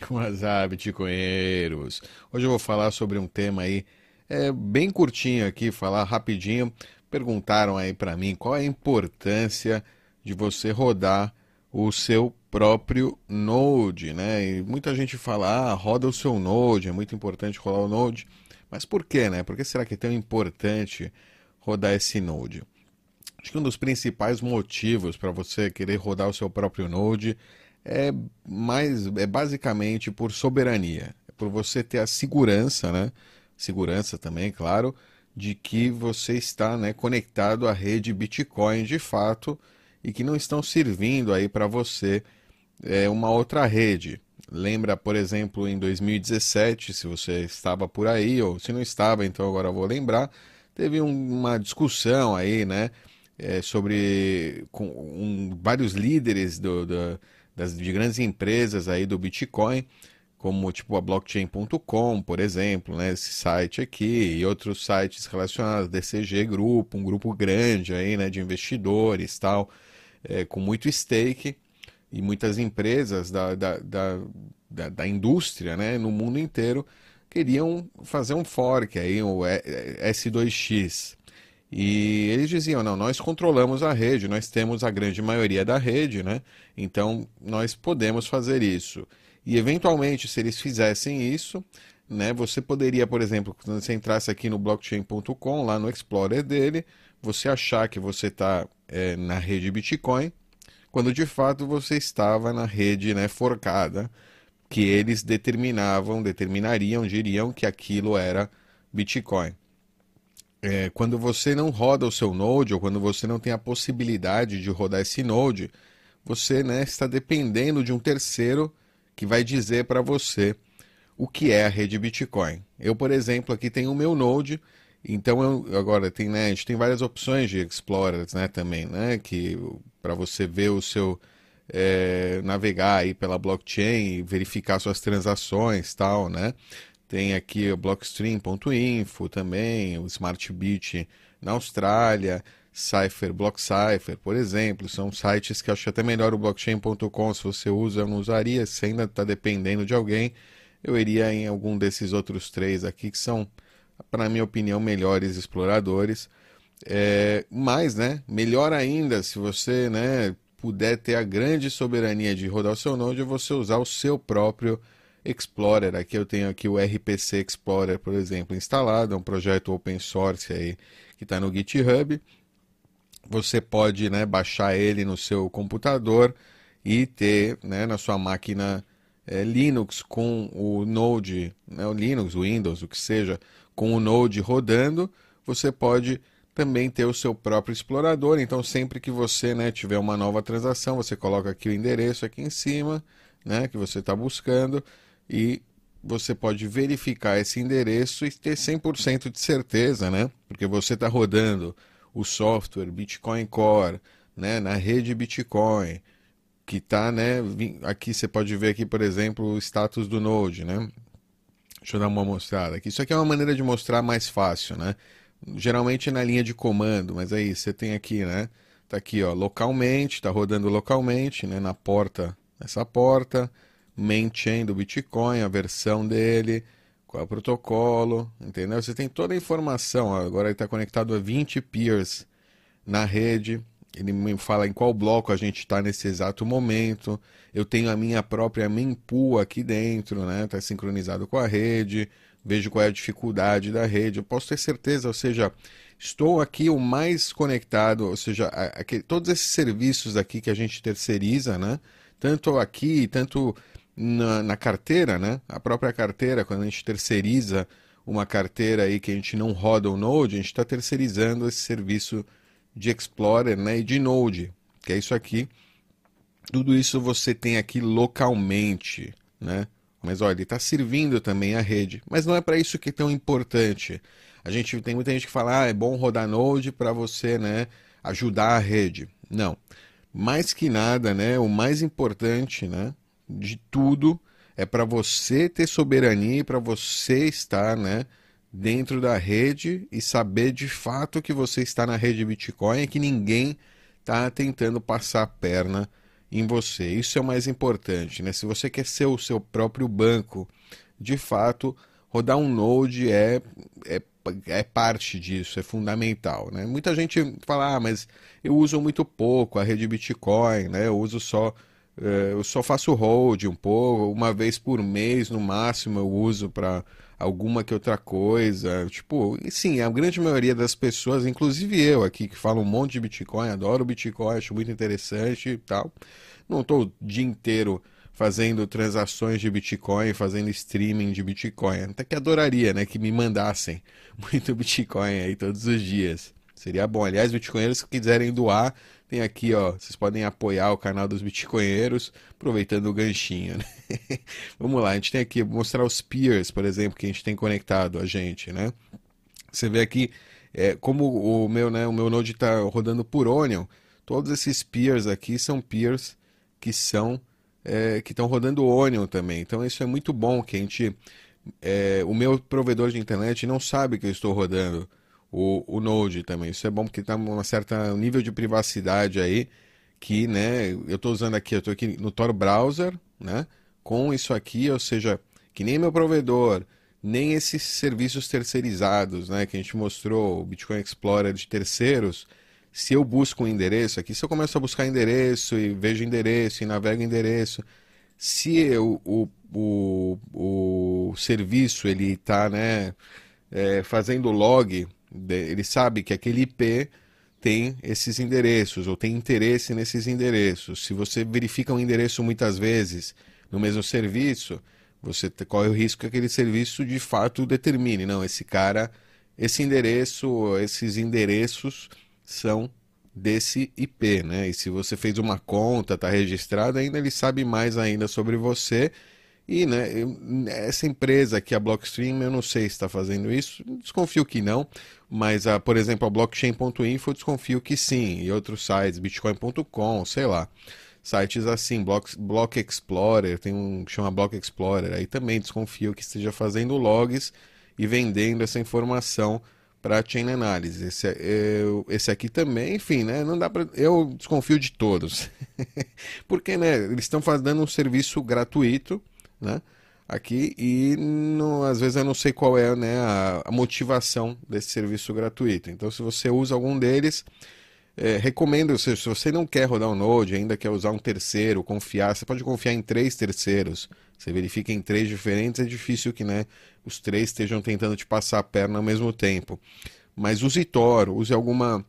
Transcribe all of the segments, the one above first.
WhatsApp, bitcoinheiros. Hoje eu vou falar sobre um tema aí é, bem curtinho aqui, falar rapidinho. Perguntaram aí para mim qual é a importância de você rodar o seu próprio Node, né? E muita gente fala, ah, roda o seu Node, é muito importante rodar o Node. Mas por que, né? Por que será que é tão importante rodar esse Node? Acho que um dos principais motivos para você querer rodar o seu próprio Node é mais é basicamente por soberania, é por você ter a segurança, né? Segurança também, claro, de que você está né, conectado à rede Bitcoin de fato e que não estão servindo aí para você é, uma outra rede. Lembra, por exemplo, em 2017, se você estava por aí, ou se não estava, então agora vou lembrar, teve um, uma discussão aí, né, é, sobre com um, vários líderes do, do das, de grandes empresas aí do Bitcoin, como tipo a blockchain.com, por exemplo, né, esse site aqui e outros sites relacionados, DCG Grupo, um grupo grande aí, né, de investidores, tal, é, com muito stake e muitas empresas da, da, da, da, da indústria, né, no mundo inteiro queriam fazer um fork aí, o S2X. E eles diziam: não, nós controlamos a rede, nós temos a grande maioria da rede, né? Então nós podemos fazer isso. E eventualmente, se eles fizessem isso, né, você poderia, por exemplo, quando você entrasse aqui no blockchain.com, lá no Explorer dele, você achar que você está é, na rede Bitcoin, quando de fato você estava na rede né, forcada, que eles determinavam, determinariam, diriam que aquilo era Bitcoin é, quando você não roda o seu Node, ou quando você não tem a possibilidade de rodar esse Node, você né, está dependendo de um terceiro que vai dizer para você o que é a rede Bitcoin. Eu, por exemplo, aqui tenho o meu Node, então eu, agora tem, né, a gente tem várias opções de Explorers né, também, né, que para você ver o seu é, navegar aí pela blockchain e verificar suas transações tal, né? Tem aqui o blockstream.info também, o SmartBit na Austrália, Cypher, BlockCypher, por exemplo, são sites que eu acho até melhor o blockchain.com, se você usa, eu não usaria, se ainda está dependendo de alguém, eu iria em algum desses outros três aqui, que são, para minha opinião, melhores exploradores. É, mas, né, melhor ainda, se você né, puder ter a grande soberania de rodar o seu Node, é você usar o seu próprio Explorer. Aqui eu tenho aqui o RPC Explorer, por exemplo, instalado, é um projeto open source aí que está no GitHub. Você pode né, baixar ele no seu computador e ter né, na sua máquina é, Linux com o Node, né, o Linux, o Windows, o que seja, com o Node rodando, você pode também ter o seu próprio explorador. Então, sempre que você né, tiver uma nova transação, você coloca aqui o endereço aqui em cima, né, que você está buscando, e você pode verificar esse endereço e ter 100% de certeza, né? Porque você está rodando o software Bitcoin Core, né, na rede Bitcoin, que está, né, aqui você pode ver aqui, por exemplo, o status do Node, né? Deixa eu dar uma mostrada aqui. Isso aqui é uma maneira de mostrar mais fácil, né? Geralmente na linha de comando, mas aí você tem aqui, né? Tá aqui, ó, localmente, tá rodando localmente, né, na porta, essa porta main chain do Bitcoin, a versão dele, qual é o protocolo, entendeu? Você tem toda a informação. Agora ele está conectado a 20 peers na rede. Ele me fala em qual bloco a gente está nesse exato momento. Eu tenho a minha própria mempool aqui dentro, né? Está sincronizado com a rede. Vejo qual é a dificuldade da rede. Eu posso ter certeza, ou seja, estou aqui o mais conectado, ou seja, todos esses serviços aqui que a gente terceiriza, né? Tanto aqui, tanto na, na, carteira, né? A própria carteira, quando a gente terceiriza uma carteira aí que a gente não roda o Node, a gente está terceirizando esse serviço de Explorer né? e de Node, que é isso aqui. Tudo isso você tem aqui localmente, né? Mas olha, ele está servindo também a rede. Mas não é para isso que é tão importante. A gente tem muita gente que fala, ah, é bom rodar Node para você, né, ajudar a rede. Não. Mais que nada, né, o mais importante, né, de tudo é para você ter soberania e para você estar, né, dentro da rede e saber de fato que você está na rede Bitcoin e que ninguém está tentando passar a perna em você. Isso é o mais importante, né? Se você quer ser o seu próprio banco, de fato, rodar um Node é, é, é parte disso, é fundamental, né? Muita gente fala, ah, mas eu uso muito pouco a rede Bitcoin, né? Eu uso só eu só faço hold um pouco, uma vez por mês no máximo eu uso para alguma que outra coisa. Tipo, sim, a grande maioria das pessoas, inclusive eu aqui, que falo um monte de Bitcoin, adoro Bitcoin, acho muito interessante e tal. Não estou o dia inteiro fazendo transações de Bitcoin, fazendo streaming de Bitcoin. Até que adoraria, né, que me mandassem muito Bitcoin aí todos os dias. Seria bom. Aliás, bitcoinheiros que quiserem doar, tem aqui, ó, vocês podem apoiar o canal dos bitcoinheiros, aproveitando o ganchinho, né? Vamos lá, a gente tem aqui, mostrar os peers, por exemplo, que a gente tem conectado a gente, né? Você vê aqui, é, como o meu, né, o meu Node está rodando por Onion, todos esses peers aqui são peers que são, é, que estão rodando Onion também. Então isso é muito bom, que a gente, é, o meu provedor de internet não sabe que eu estou rodando o, o Node também. Isso é bom porque está um certo nível de privacidade aí que, né, eu estou usando aqui, eu estou aqui no Tor Browser, né, com isso aqui, ou seja, que nem meu provedor, nem esses serviços terceirizados, né, que a gente mostrou, o Bitcoin Explorer de terceiros, se eu busco um endereço aqui, se eu começo a buscar endereço e vejo endereço e navego endereço, se eu, o, o, o serviço ele está né, é, fazendo log ele sabe que aquele IP tem esses endereços ou tem interesse nesses endereços. Se você verifica um endereço muitas vezes no mesmo serviço, você corre o risco que aquele serviço de fato determine, não, esse cara, esse endereço, esses endereços são desse IP, né? E se você fez uma conta, está registrado, ainda ele sabe mais ainda sobre você e né, essa empresa aqui, a Blockstream, eu não sei se está fazendo isso, desconfio que não, mas, a, por exemplo, a blockchain.info, desconfio que sim, e outros sites, bitcoin.com, sei lá, sites assim, Block, Block Explorer, tem um que chama Block Explorer, aí também desconfio que esteja fazendo logs e vendendo essa informação para chain analysis. Esse, eu, esse aqui também, enfim, né? Não dá para. Eu desconfio de todos, porque né? Eles estão fazendo um serviço gratuito né? Aqui e no, às vezes eu não sei qual é né, a, a, motivação desse serviço gratuito. Então, se você usa algum deles, é, recomendo, se, se você não quer rodar o Node, ainda quer usar um terceiro, confiar, você pode confiar em três terceiros. Você verifica em três diferentes, é difícil que né, os três estejam tentando te passar a perna ao mesmo tempo. Mas use Tor, use alguma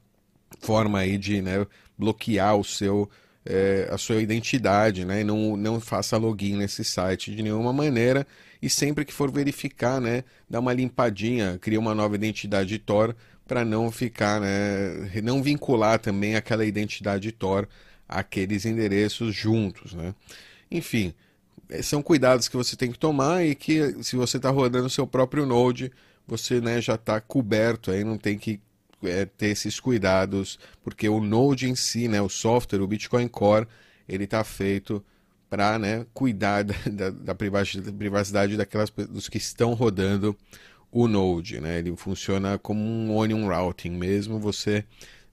forma aí de né, bloquear o seu é, a sua identidade, né? não, não faça login nesse site de nenhuma maneira. E sempre que for verificar, né, dá uma limpadinha, cria uma nova identidade Tor para não ficar, né, não vincular também aquela identidade Tor àqueles endereços juntos, né? Enfim, é, são cuidados que você tem que tomar e que se você está rodando o seu próprio Node, você né, já está coberto aí, não tem que é, ter esses cuidados, porque o Node em si, né, o software, o Bitcoin Core, ele está feito para né, cuidar da, da, privacidade daquelas dos que estão rodando o Node. Né? Ele funciona como um onion routing mesmo. Você,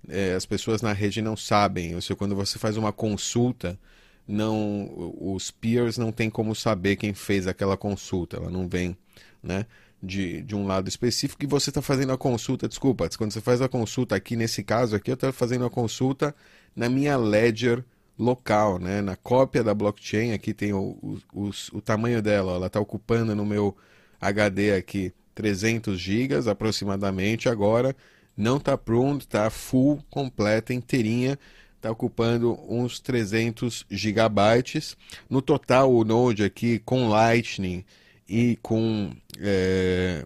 é, as pessoas na rede não sabem. Ou seja, quando você faz uma consulta, não, os peers não tem como saber quem fez aquela consulta. Ela não vem, né? De, de um lado específico e você está fazendo a consulta, desculpa, quando você faz a consulta aqui, nesse caso aqui, eu estou fazendo a consulta na minha ledger local, né? na cópia da blockchain, aqui tem o, o, o tamanho dela, ela está ocupando no meu HD aqui 300 gigas aproximadamente agora, não está pronto, está full, completa, inteirinha, está ocupando uns 300 gigabytes. No total, o Node aqui com Lightning e com, é,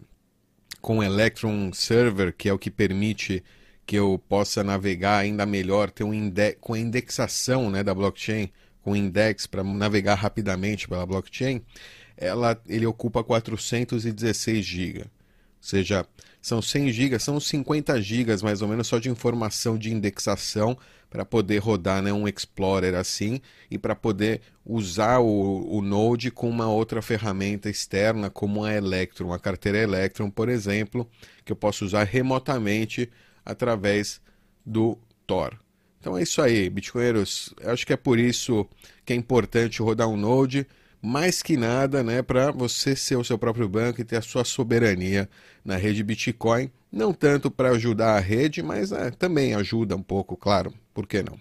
com Electron Server, que é o que permite que eu possa navegar ainda melhor, ter um index, com a indexação né, da blockchain, com index para navegar rapidamente pela blockchain, ela, ele ocupa 416 GB. Ou seja, são 100 GB, são 50 GB mais ou menos só de informação de indexação para poder rodar né, um Explorer assim e para poder usar o, o, Node com uma outra ferramenta externa, como a Electron, a carteira Electron, por exemplo, que eu posso usar remotamente através do Tor. Então é isso aí, bitcoinheiros. Acho que é por isso que é importante rodar um Node, mais que nada, né, para você ser o seu próprio banco e ter a sua soberania na rede Bitcoin. Não tanto para ajudar a rede, mas é, também ajuda um pouco, claro. Por que não?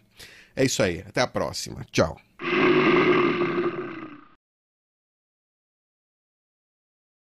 É isso aí. Até a próxima. Tchau.